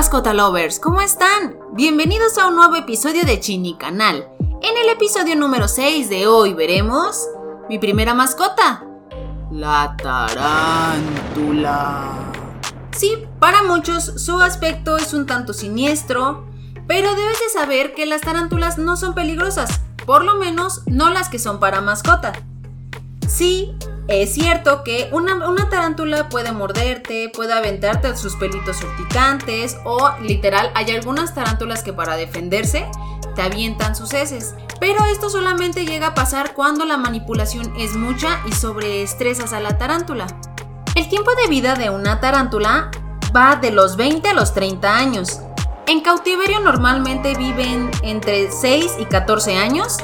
mascota lovers, ¿cómo están? Bienvenidos a un nuevo episodio de Chini Canal. En el episodio número 6 de hoy veremos mi primera mascota, la tarántula. Sí, para muchos su aspecto es un tanto siniestro, pero debes de saber que las tarántulas no son peligrosas, por lo menos no las que son para mascota. Sí, es cierto que una, tarántula puede morderte, puede aventarte sus pelitos urticantes o literal hay algunas tarántulas que para defenderse te avientan sus heces. Pero esto solamente llega a pasar cuando la manipulación es mucha y sobreestresas a la tarántula. El tiempo de vida de una tarántula va de los 20 a los 30 años. En cautiverio normalmente viven entre 6 y 14 años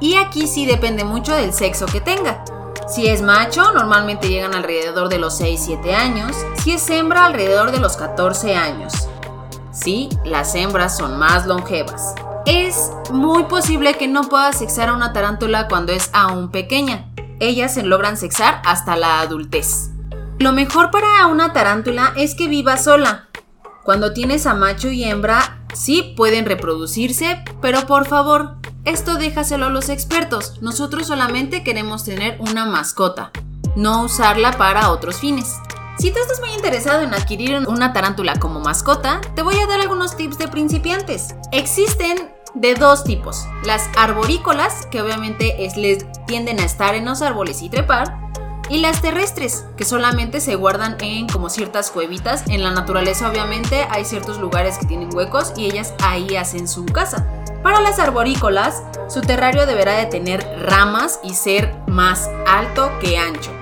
y aquí sí depende mucho del sexo que tenga. Si es macho, normalmente llegan alrededor de los 6-7 años. Si es hembra, alrededor de los 14 años. Sí, las hembras son más longevas. Es muy posible que no puedas sexar a una tarántula cuando es aún pequeña. Ellas se logran sexar hasta la adultez. Lo mejor para una tarántula es que viva sola. Cuando tienes a macho y hembra, sí pueden reproducirse, pero por favor, esto déjaselo a los expertos. Nosotros solamente queremos tener una mascota, no usarla para otros fines. Si tú estás muy interesado en adquirir una tarántula como mascota, te voy a dar algunos tips de principiantes. Existen de dos tipos. Las arborícolas, que obviamente es, les tienden a estar en los árboles y trepar, y las terrestres, que solamente se guardan en como ciertas cuevitas. En la naturaleza obviamente hay ciertos lugares que tienen huecos y ellas ahí hacen su casa. Para las arborícolas, su terrario deberá de tener ramas y ser más alto que ancho.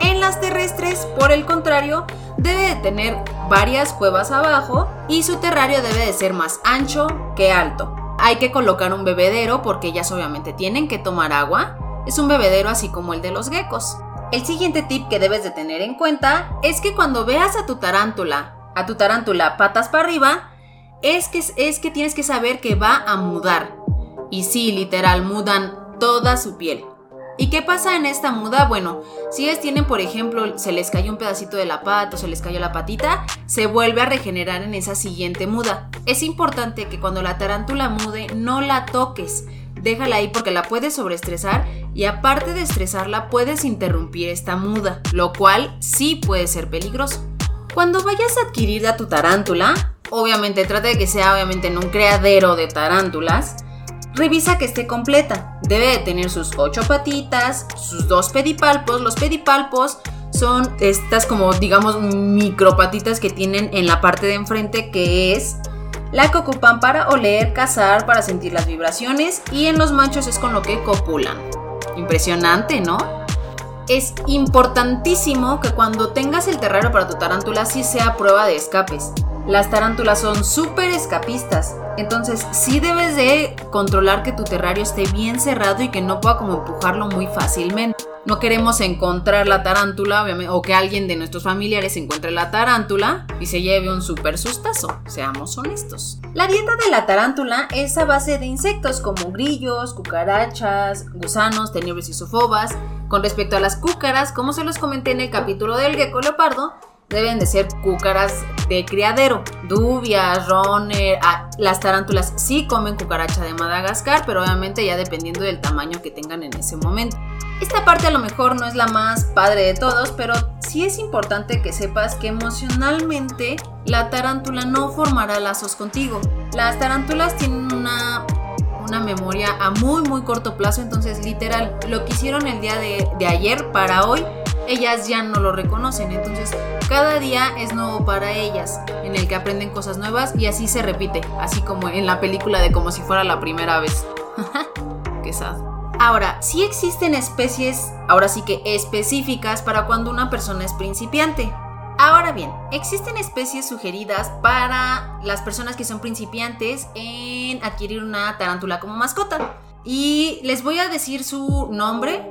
En las terrestres, por el contrario, debe de tener varias cuevas abajo y su terrario debe de ser más ancho que alto. Hay que colocar un bebedero porque ellas obviamente tienen que tomar agua. Es un bebedero así como el de los geckos. El siguiente tip que debes de tener en cuenta es que cuando veas a tu tarántula, a tu tarántula patas para arriba, es que, es que tienes que saber que va a mudar. Y sí, literal, mudan toda su piel. ¿Y qué pasa en esta muda? Bueno, si ellas tienen, por ejemplo, se les cayó un pedacito de la pata o se les cayó la patita, se vuelve a regenerar en esa siguiente muda. Es importante que cuando la tarántula mude no la toques, déjala ahí porque la puedes sobreestresar y aparte de estresarla puedes interrumpir esta muda, lo cual sí puede ser peligroso. Cuando vayas a adquirir a tu tarántula, obviamente trata de que sea obviamente en un criadero de tarántulas, revisa que esté completa. Debe de tener sus ocho patitas, sus dos pedipalpos. Los pedipalpos son estas como digamos micropatitas que tienen en la parte de enfrente que es la que ocupan para oler, cazar, para sentir las vibraciones y en los machos es con lo que copulan. Impresionante, ¿no? Es importantísimo que cuando tengas el terrario para tu tarántula sí sea prueba de escapes. Las tarántulas son súper escapistas, entonces sí debes de controlar que tu terrario esté bien cerrado y que no pueda como empujarlo muy fácilmente. No queremos encontrar la tarántula, obviamente, o que alguien de nuestros familiares encuentre la tarántula y se lleve un súper sustazo, seamos honestos. La dieta de la tarántula es a base de insectos como grillos, cucarachas, gusanos, tenebres y sofobas. Con respecto a las cúcaras, como se los comenté en el capítulo del gecko leopardo, deben de ser cúcaras de criadero. Dubias, roner, ah, las tarántulas sí comen cucaracha de Madagascar, pero obviamente ya dependiendo del tamaño que tengan en ese momento. Esta parte a lo mejor no es la más padre de todos, pero sí es importante que sepas que emocionalmente la tarántula no formará lazos contigo. Las tarántulas tienen una, una memoria a muy muy corto plazo, entonces literal, lo que hicieron el día de, de ayer para hoy ellas ya no lo reconocen. Entonces, cada día es nuevo para ellas, en el que aprenden cosas nuevas y así se repite, así como en la película de como si fuera la primera vez. Qué sad. Ahora, sí existen especies, ahora sí que específicas para cuando una persona es principiante. Ahora bien, existen especies sugeridas para las personas que son principiantes en adquirir una tarántula como mascota. Y les voy a decir su nombre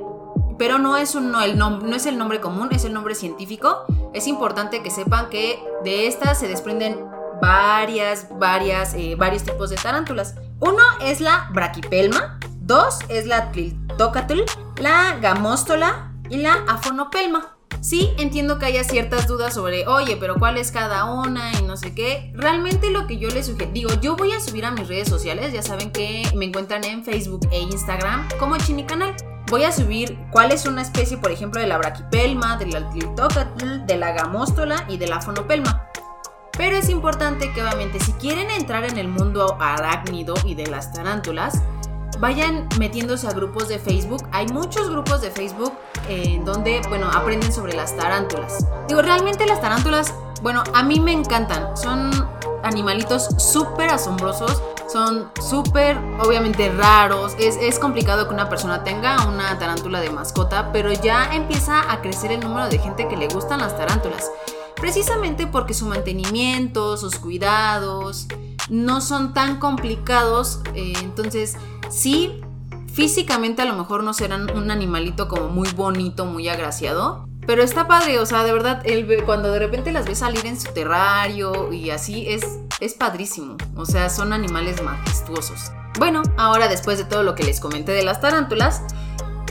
pero no es, un, no, el no es el nombre común, es el nombre científico. Es importante que sepan que de estas se desprenden varias, varias, eh, varios tipos de tarántulas. Uno es la braquipelma, dos es la Tliltocatl, la gamóstola y la afonopelma. Sí, entiendo que haya ciertas dudas sobre, oye, pero ¿cuál es cada una? Y no sé qué. Realmente lo que yo les sugiero, digo, yo voy a subir a mis redes sociales, ya saben que me encuentran en Facebook e Instagram como Chini Canal. Voy a subir cuál es una especie, por ejemplo, de la braquipelma, de la de la gamóstola y de la fonopelma. Pero es importante que obviamente si quieren entrar en el mundo arácnido y de las tarántulas, vayan metiéndose a grupos de Facebook. Hay muchos grupos de Facebook en eh, donde, bueno, aprenden sobre las tarántulas. Digo, realmente las tarántulas, bueno, a mí me encantan. Son animalitos súper asombrosos. Son súper, obviamente, raros. Es, es, complicado que una persona tenga una tarántula de mascota, pero ya empieza a crecer el número de gente que le gustan las tarántulas. Precisamente porque su mantenimiento, sus cuidados, no son tan complicados. Eh, entonces, sí, físicamente a lo mejor no serán un animalito como muy bonito, muy agraciado. Pero está padre, o sea, de verdad, cuando de repente las ves salir en su terrario y así, es, es padrísimo. O sea, son animales majestuosos. Bueno, ahora después de todo lo que les comenté de las tarántulas,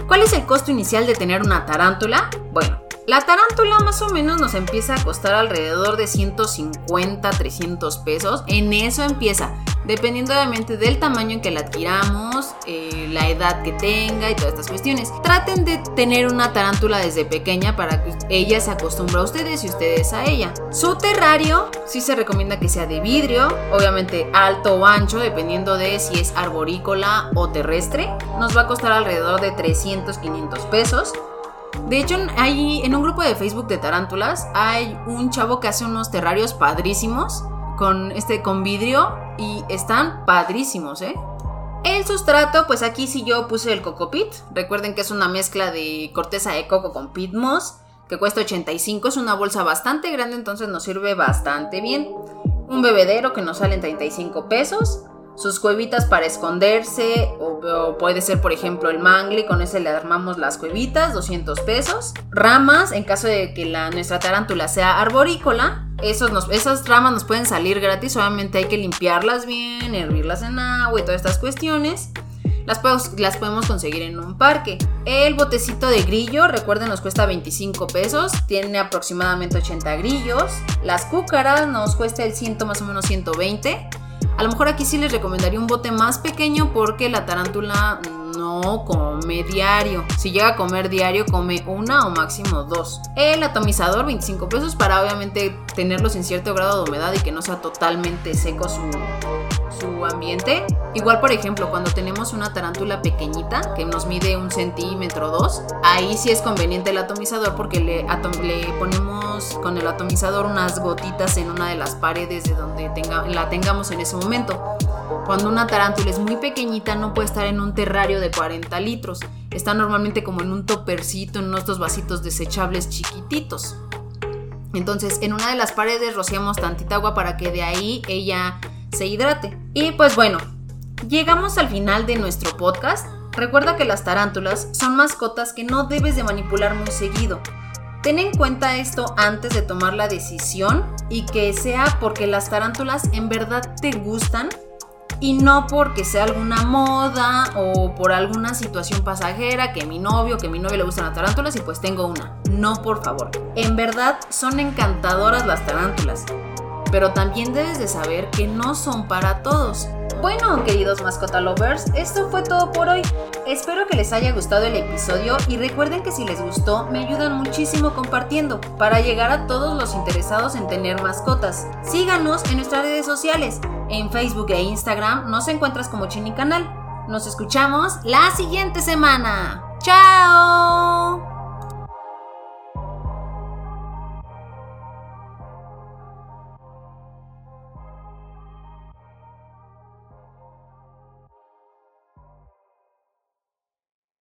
¿cuál es el costo inicial de tener una tarántula? Bueno, la tarántula más o menos nos empieza a costar alrededor de 150, 300 pesos. En eso empieza, dependiendo obviamente del tamaño en que la adquiramos, eh, la edad que tenga y todas estas cuestiones. Traten de tener una tarántula desde pequeña para que ella se acostumbre a ustedes y ustedes a ella. Su terrario sí se recomienda que sea de vidrio, obviamente alto o ancho, dependiendo de si es arborícola o terrestre. Nos va a costar alrededor de 300, 500 pesos. De hecho, hay, en un grupo de Facebook de tarántulas hay un chavo que hace unos terrarios padrísimos con este con vidrio y están padrísimos, ¿eh? El sustrato, pues aquí sí yo puse el cocopit. Recuerden que es una mezcla de corteza de coco con pit moss, que cuesta 85. Es una bolsa bastante grande, entonces nos sirve bastante bien. Un bebedero que nos sale en 35 pesos sus cuevitas para esconderse o, puede ser por ejemplo el mangle, con ese le armamos las cuevitas, 200 pesos. Ramas, en caso de que la, nuestra tarántula sea arborícola, esos esas ramas nos pueden salir gratis, obviamente hay que limpiarlas bien, hervirlas en agua y todas estas cuestiones. Las, las, podemos conseguir en un parque. El botecito de grillo, recuerden, nos cuesta 25 pesos. Tiene aproximadamente 80 grillos. Las cúcaras nos cuesta el ciento más o menos 120. A lo mejor aquí sí les recomendaría un bote más pequeño porque la tarántula no come diario. Si llega a comer diario, come una o máximo dos. El atomizador, 25 pesos para obviamente tenerlos en cierto grado de humedad y que no sea totalmente seco su, su ambiente. Igual, por ejemplo, cuando tenemos una tarántula pequeñita que nos mide un centímetro o dos, ahí sí es conveniente el atomizador porque le, ponemos con el atomizador unas gotitas en una de las paredes de donde la tengamos en ese momento. Cuando una tarántula es muy pequeñita no puede estar en un terrario de 40 litros. Está normalmente como en un topercito, en estos vasitos desechables chiquititos. Entonces, en una de las paredes rociamos tantita agua para que de ahí ella se hidrate. Y pues bueno, llegamos al final de nuestro podcast. Recuerda que las tarántulas son mascotas que no debes de manipular muy seguido. Ten en cuenta esto antes de tomar la decisión y que sea porque las tarántulas en verdad te gustan y no porque sea alguna moda o por alguna situación pasajera que mi novio, que mi novio le gustan las tarántulas y pues tengo una. No, por favor. En verdad son encantadoras las tarántulas pero también debes de saber que no son para todos. Bueno, queridos mascota lovers, esto fue todo por hoy. Espero que les haya gustado el episodio y recuerden que si les gustó me ayudan muchísimo compartiendo para llegar a todos los interesados en tener mascotas. Síganos en nuestras redes sociales. En Facebook e Instagram nos encuentras como Chini Canal. Nos escuchamos la siguiente semana. ¡Chao!